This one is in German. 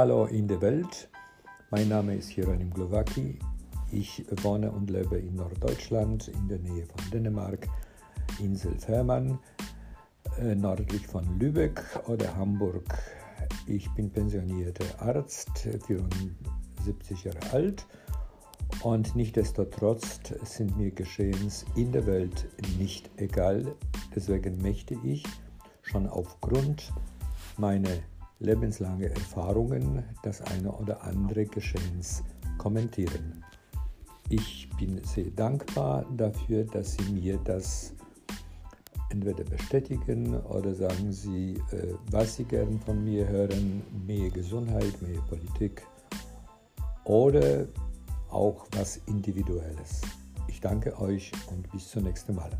Hallo in der Welt, mein Name ist Hieronym Glowacki. Ich wohne und lebe in Norddeutschland in der Nähe von Dänemark, Insel Fehmarn, äh, nördlich von Lübeck oder Hamburg. Ich bin pensionierter Arzt, 74 Jahre alt und nichtdestotrotz sind mir Geschehens in der Welt nicht egal. Deswegen möchte ich schon aufgrund meiner lebenslangen Erfahrungen das eine oder andere Geschehens kommentieren. Ich bin sehr dankbar dafür, dass Sie mir das entweder bestätigen oder sagen Sie, äh, was Sie gern von mir hören, mehr Gesundheit, mehr Politik oder auch was Individuelles. Ich danke euch und bis zum nächsten Mal.